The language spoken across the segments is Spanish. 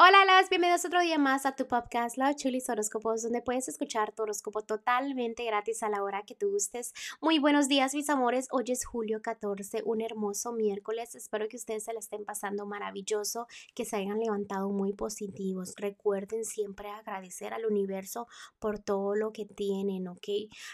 Hola, las bienvenidos otro día más a tu podcast Los Chulis Horóscopos, donde puedes escuchar tu horóscopo totalmente gratis a la hora que tú gustes. Muy buenos días, mis amores. Hoy es julio 14, un hermoso miércoles. Espero que ustedes se la estén pasando maravilloso, que se hayan levantado muy positivos. Recuerden siempre agradecer al universo por todo lo que tienen, ¿ok?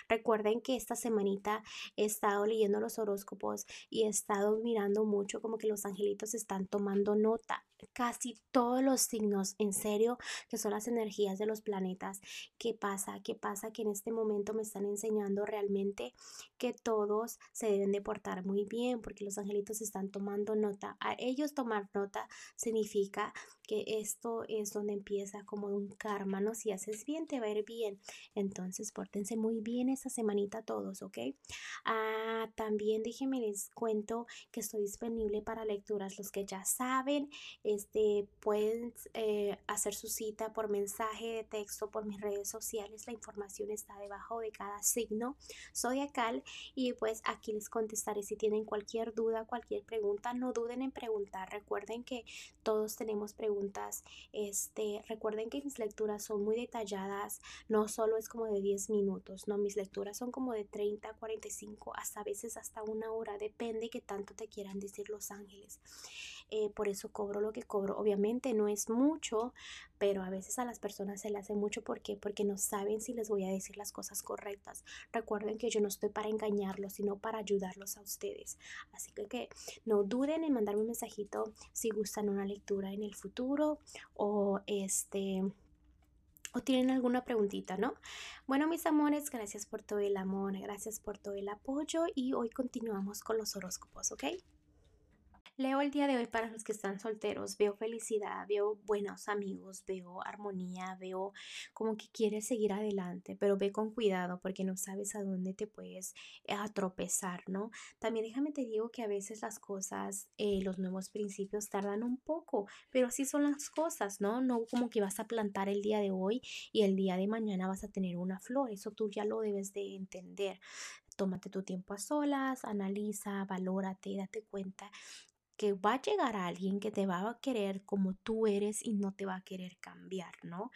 Recuerden que esta semanita he estado leyendo los horóscopos y he estado mirando mucho como que los angelitos están tomando nota casi todos los signos, en serio, que son las energías de los planetas. ¿Qué pasa? ¿Qué pasa? Que en este momento me están enseñando realmente que todos se deben de portar muy bien porque los angelitos están tomando nota. A ellos tomar nota significa que esto es donde empieza como un karma, ¿no? Si haces bien, te va a ir bien. Entonces, pórtense muy bien esta semanita todos, ¿ok? Ah, también déjenme les cuento que estoy disponible para lecturas. Los que ya saben, este, pueden eh, hacer su cita por mensaje de texto, por mis redes sociales. La información está debajo de cada signo zodiacal y pues aquí les contestaré si tienen cualquier duda, cualquier pregunta. No duden en preguntar. Recuerden que todos tenemos preguntas este, recuerden que mis lecturas son muy detalladas, no solo es como de 10 minutos, no, mis lecturas son como de 30, 45, hasta veces hasta una hora, depende que tanto te quieran decir los ángeles. Eh, por eso cobro lo que cobro. Obviamente no es mucho, pero a veces a las personas se le hace mucho. ¿Por qué? Porque no saben si les voy a decir las cosas correctas. Recuerden que yo no estoy para engañarlos, sino para ayudarlos a ustedes. Así que, que no duden en mandarme un mensajito si gustan una lectura en el futuro o este o tienen alguna preguntita, ¿no? Bueno, mis amores, gracias por todo el amor, gracias por todo el apoyo y hoy continuamos con los horóscopos, ¿ok? Leo el día de hoy para los que están solteros, veo felicidad, veo buenos amigos, veo armonía, veo como que quieres seguir adelante, pero ve con cuidado porque no sabes a dónde te puedes eh, tropezar, ¿no? También déjame te digo que a veces las cosas, eh, los nuevos principios tardan un poco, pero así son las cosas, ¿no? No como que vas a plantar el día de hoy y el día de mañana vas a tener una flor, eso tú ya lo debes de entender. Tómate tu tiempo a solas, analiza, valórate, date cuenta que va a llegar alguien que te va a querer como tú eres y no te va a querer cambiar, ¿no?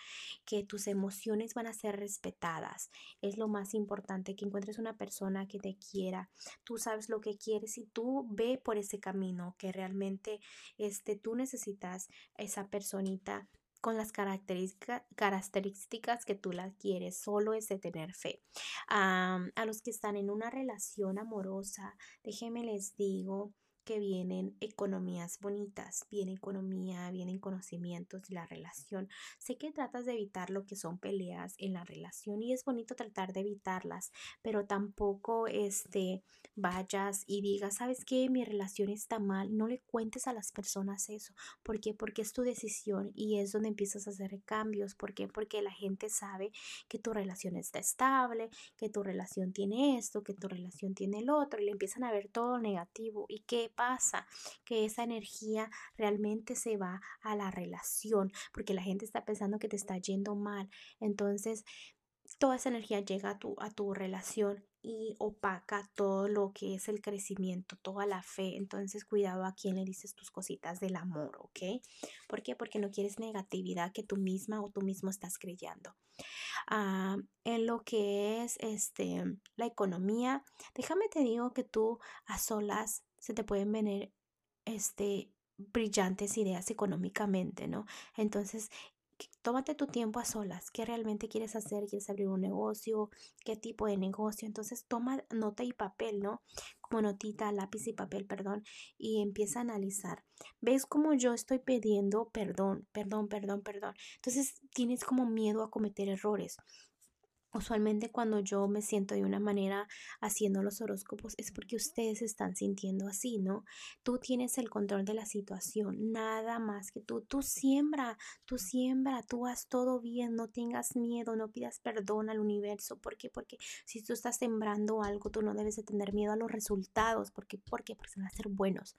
Que tus emociones van a ser respetadas. Es lo más importante, que encuentres una persona que te quiera. Tú sabes lo que quieres y tú ve por ese camino que realmente este, tú necesitas esa personita con las características que tú la quieres, solo es de tener fe. a los que están en una relación amorosa, déjenme les digo, que vienen economías bonitas, viene economía, vienen conocimientos de la relación. Sé que tratas de evitar lo que son peleas en la relación y es bonito tratar de evitarlas, pero tampoco este vayas y digas, ¿sabes qué? Mi relación está mal. No le cuentes a las personas eso. ¿Por qué? Porque es tu decisión y es donde empiezas a hacer cambios. ¿Por qué? Porque la gente sabe que tu relación está estable, que tu relación tiene esto, que tu relación tiene el otro y le empiezan a ver todo negativo. ¿Y qué pasa? Que esa energía realmente se va a la relación, porque la gente está pensando que te está yendo mal. Entonces, toda esa energía llega a tu, a tu relación y opaca todo lo que es el crecimiento, toda la fe. Entonces, cuidado a quién le dices tus cositas del amor, ¿ok? ¿Por qué? Porque no quieres negatividad que tú misma o tú mismo estás creyendo. Ah, en lo que es este, la economía, déjame te digo que tú a solas se te pueden venir este, brillantes ideas económicamente, ¿no? Entonces, tómate tu tiempo a solas, qué realmente quieres hacer, quieres abrir un negocio, qué tipo de negocio, entonces toma nota y papel, ¿no? Como notita, lápiz y papel, perdón, y empieza a analizar. ¿Ves cómo yo estoy pidiendo perdón, perdón, perdón, perdón? Entonces tienes como miedo a cometer errores. Usualmente cuando yo me siento de una manera haciendo los horóscopos es porque ustedes están sintiendo así, ¿no? Tú tienes el control de la situación, nada más que tú. Tú siembra, tú siembra, tú haz todo bien, no tengas miedo, no pidas perdón al universo. ¿Por qué? Porque si tú estás sembrando algo, tú no debes de tener miedo a los resultados. ¿Por qué? Porque van a ser buenos.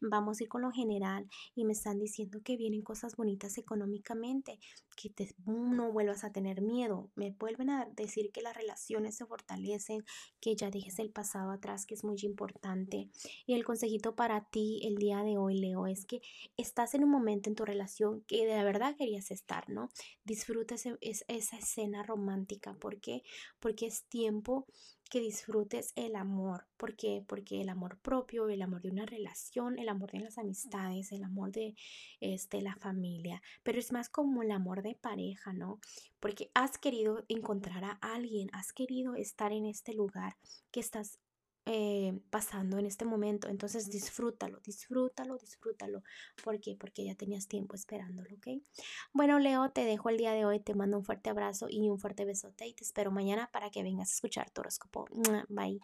Vamos a ir con lo general y me están diciendo que vienen cosas bonitas económicamente, que te, no vuelvas a tener miedo. Me vuelven a decir que las relaciones se fortalecen, que ya dejes el pasado atrás, que es muy importante. Y el consejito para ti el día de hoy, Leo, es que estás en un momento en tu relación que de verdad querías estar, ¿no? Disfruta esa escena romántica. ¿Por qué? Porque es tiempo que disfrutes el amor. ¿Por qué? Porque el amor propio, el amor de una relación, el amor de las amistades, el amor de este, la familia, pero es más como el amor de pareja, ¿no? Porque has querido encontrar a alguien, has querido estar en este lugar que estás eh, pasando en este momento. Entonces disfrútalo, disfrútalo, disfrútalo. ¿Por qué? Porque ya tenías tiempo esperándolo, ¿ok? Bueno, Leo, te dejo el día de hoy. Te mando un fuerte abrazo y un fuerte besote y te espero mañana para que vengas a escuchar tu horóscopo. Bye.